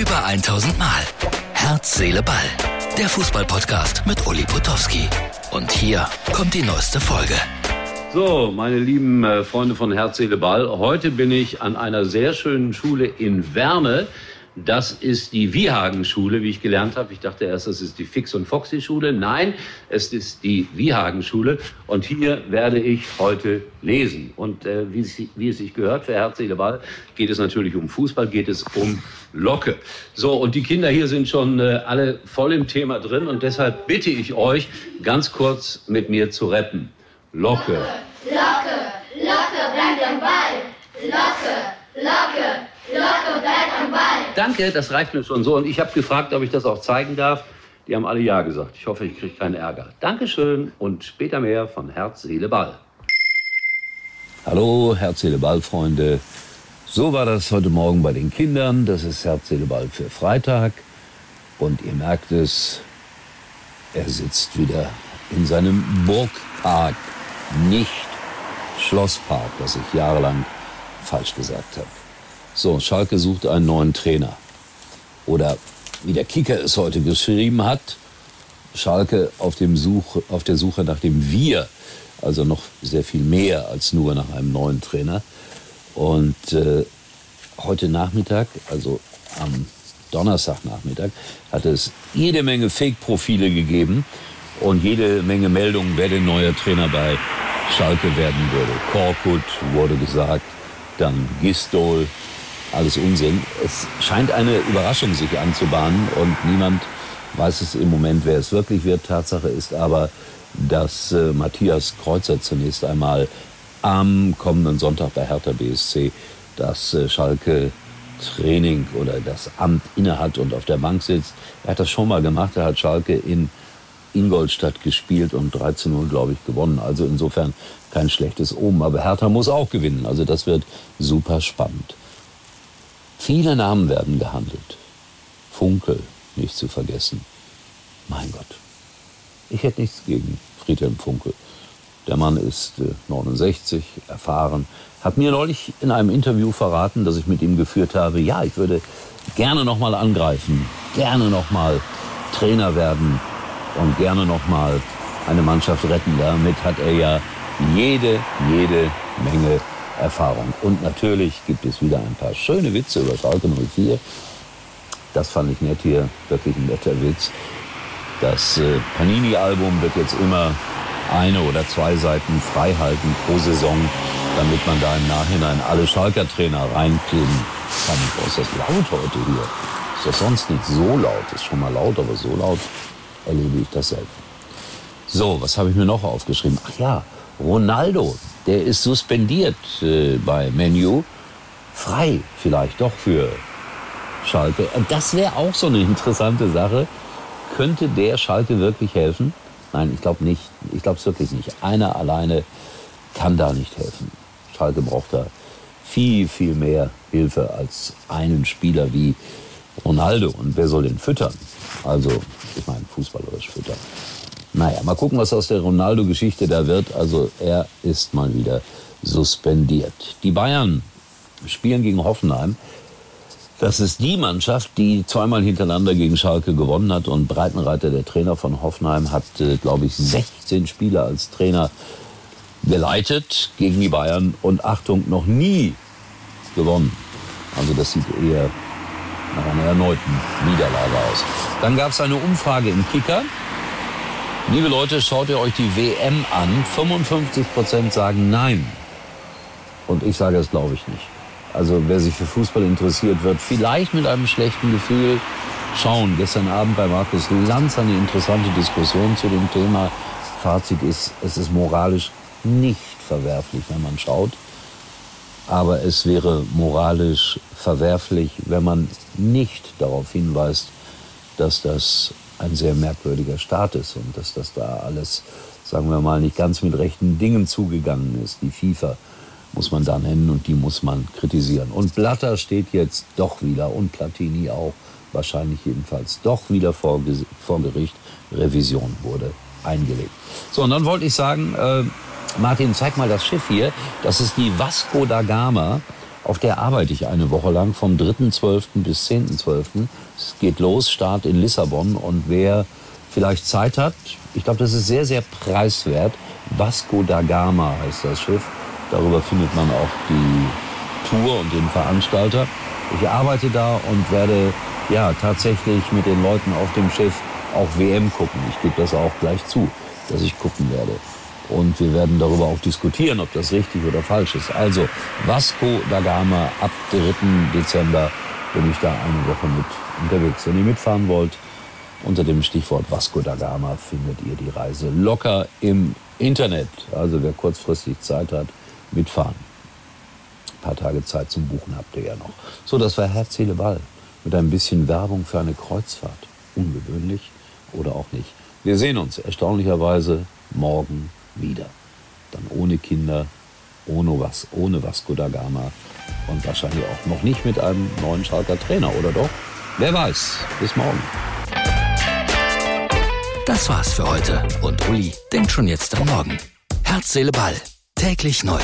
Über 1000 Mal. Herz, Seele, Ball. Der Fußballpodcast mit Uli Potowski. Und hier kommt die neueste Folge. So, meine lieben äh, Freunde von Herz, Seele, Ball. Heute bin ich an einer sehr schönen Schule in Werne. Das ist die Wiehagen-Schule, wie ich gelernt habe. Ich dachte erst, das ist die Fix- und Foxy-Schule. Nein, es ist die Wiehagen-Schule. Und hier werde ich heute lesen. Und äh, wie, es, wie es sich gehört, für Herz, Seele, Ball, geht es natürlich um Fußball, geht es um Locke. So, und die Kinder hier sind schon äh, alle voll im Thema drin. Und deshalb bitte ich euch, ganz kurz mit mir zu rappen. Locke, Locke, bleibt am Ball. Locke, Locke, Locke, bleibt am Ball. Danke, das reicht mir schon so. Und ich habe gefragt, ob ich das auch zeigen darf. Die haben alle Ja gesagt. Ich hoffe, ich kriege keinen Ärger. Dankeschön und später mehr von Herz, Seele, Ball. Hallo, Herz, Seele, Ball, Freunde. So war das heute Morgen bei den Kindern. Das ist Herz, Seele, Ball für Freitag. Und ihr merkt es, er sitzt wieder in seinem Burgpark, nicht Schlosspark, was ich jahrelang falsch gesagt habe. So, Schalke sucht einen neuen Trainer. Oder wie der Kicker es heute geschrieben hat, Schalke auf, dem Such, auf der Suche nach dem Wir, also noch sehr viel mehr als nur nach einem neuen Trainer. Und äh, heute Nachmittag, also am Donnerstagnachmittag, hat es jede Menge Fake-Profile gegeben und jede Menge Meldungen, wer der neue Trainer bei Schalke werden würde. Korkut wurde gesagt, dann Gistol, alles Unsinn. Es scheint eine Überraschung sich anzubahnen und niemand weiß es im Moment, wer es wirklich wird. Tatsache ist aber, dass äh, Matthias Kreuzer zunächst einmal am kommenden Sonntag bei Hertha BSC das äh, Schalke Training oder das Amt innehat und auf der Bank sitzt. Er hat das schon mal gemacht. Er hat Schalke in Ingolstadt gespielt und 13-0, glaube ich, gewonnen. Also insofern kein schlechtes Omen. Aber Hertha muss auch gewinnen. Also das wird super spannend. Viele Namen werden gehandelt. Funkel, nicht zu vergessen. Mein Gott. Ich hätte nichts gegen Friedhelm Funkel. Der Mann ist äh, 69, erfahren, hat mir neulich in einem Interview verraten, das ich mit ihm geführt habe, ja, ich würde gerne noch mal angreifen, gerne noch mal Trainer werden und gerne noch mal eine Mannschaft retten. Damit hat er ja jede, jede Menge Erfahrung. Und natürlich gibt es wieder ein paar schöne Witze über Schalke 04. Das fand ich nett hier, wirklich ein netter Witz. Das äh, Panini-Album wird jetzt immer eine oder zwei Seiten frei halten pro Saison, damit man da im Nachhinein alle Schalker-Trainer reinkleben kann. Boah, ist das laut heute hier? Ist das sonst nicht so laut? Ist schon mal laut, aber so laut erlebe ich das selten. So, was habe ich mir noch aufgeschrieben? Ach ja, Ronaldo, der ist suspendiert äh, bei Menu. Frei vielleicht doch für Schalke. Und das wäre auch so eine interessante Sache. Könnte der Schalke wirklich helfen? Nein, ich glaube nicht. Ich glaube es wirklich nicht. Einer alleine kann da nicht helfen. Schalke braucht da viel, viel mehr Hilfe als einen Spieler wie Ronaldo. Und wer soll den füttern? Also, ich meine, fußballerisch füttern. Naja, mal gucken, was aus der Ronaldo-Geschichte da wird. Also, er ist mal wieder suspendiert. Die Bayern spielen gegen Hoffenheim. Das ist die Mannschaft, die zweimal hintereinander gegen Schalke gewonnen hat. Und Breitenreiter, der Trainer von Hoffenheim, hat, äh, glaube ich, 16 Spieler als Trainer geleitet gegen die Bayern und Achtung, noch nie gewonnen. Also das sieht eher nach einer erneuten Niederlage aus. Dann gab es eine Umfrage im Kicker. Liebe Leute, schaut ihr euch die WM an. 55 Prozent sagen nein. Und ich sage es, glaube ich, nicht. Also wer sich für Fußball interessiert, wird vielleicht mit einem schlechten Gefühl schauen. Gestern Abend bei Markus Lanz eine interessante Diskussion zu dem Thema. Fazit ist, es ist moralisch nicht verwerflich, wenn man schaut. Aber es wäre moralisch verwerflich, wenn man nicht darauf hinweist, dass das ein sehr merkwürdiger Staat ist und dass das da alles, sagen wir mal, nicht ganz mit rechten Dingen zugegangen ist. Die FIFA muss man da nennen und die muss man kritisieren. Und Blatter steht jetzt doch wieder und Platini auch, wahrscheinlich jedenfalls doch wieder vor, vor Gericht. Revision wurde eingelegt. So, und dann wollte ich sagen, äh, Martin, zeig mal das Schiff hier. Das ist die Vasco da Gama Auf der arbeite ich eine Woche lang vom 3.12. bis 10.12. Es geht los, Start in Lissabon. Und wer vielleicht Zeit hat, ich glaube, das ist sehr, sehr preiswert. Vasco da Gama heißt das Schiff. Darüber findet man auch die Tour und den Veranstalter. Ich arbeite da und werde ja tatsächlich mit den Leuten auf dem Schiff auch WM gucken. Ich gebe das auch gleich zu, dass ich gucken werde. Und wir werden darüber auch diskutieren, ob das richtig oder falsch ist. Also Vasco da Gama ab 3. Dezember bin ich da eine Woche mit unterwegs. Wenn ihr mitfahren wollt, unter dem Stichwort Vasco da Gama findet ihr die Reise locker im Internet. Also wer kurzfristig Zeit hat, mitfahren. Ein paar Tage Zeit zum Buchen habt ihr ja noch. So, das war Herz, Seele, Ball. Mit ein bisschen Werbung für eine Kreuzfahrt. Ungewöhnlich oder auch nicht. Wir sehen uns erstaunlicherweise morgen wieder. Dann ohne Kinder, ohne, was, ohne Vasco da Gama und wahrscheinlich auch noch nicht mit einem neuen Schalker Trainer, oder doch? Wer weiß. Bis morgen. Das war's für heute und Uli denkt schon jetzt am Morgen. Herz, Seele, Ball. Täglich neu.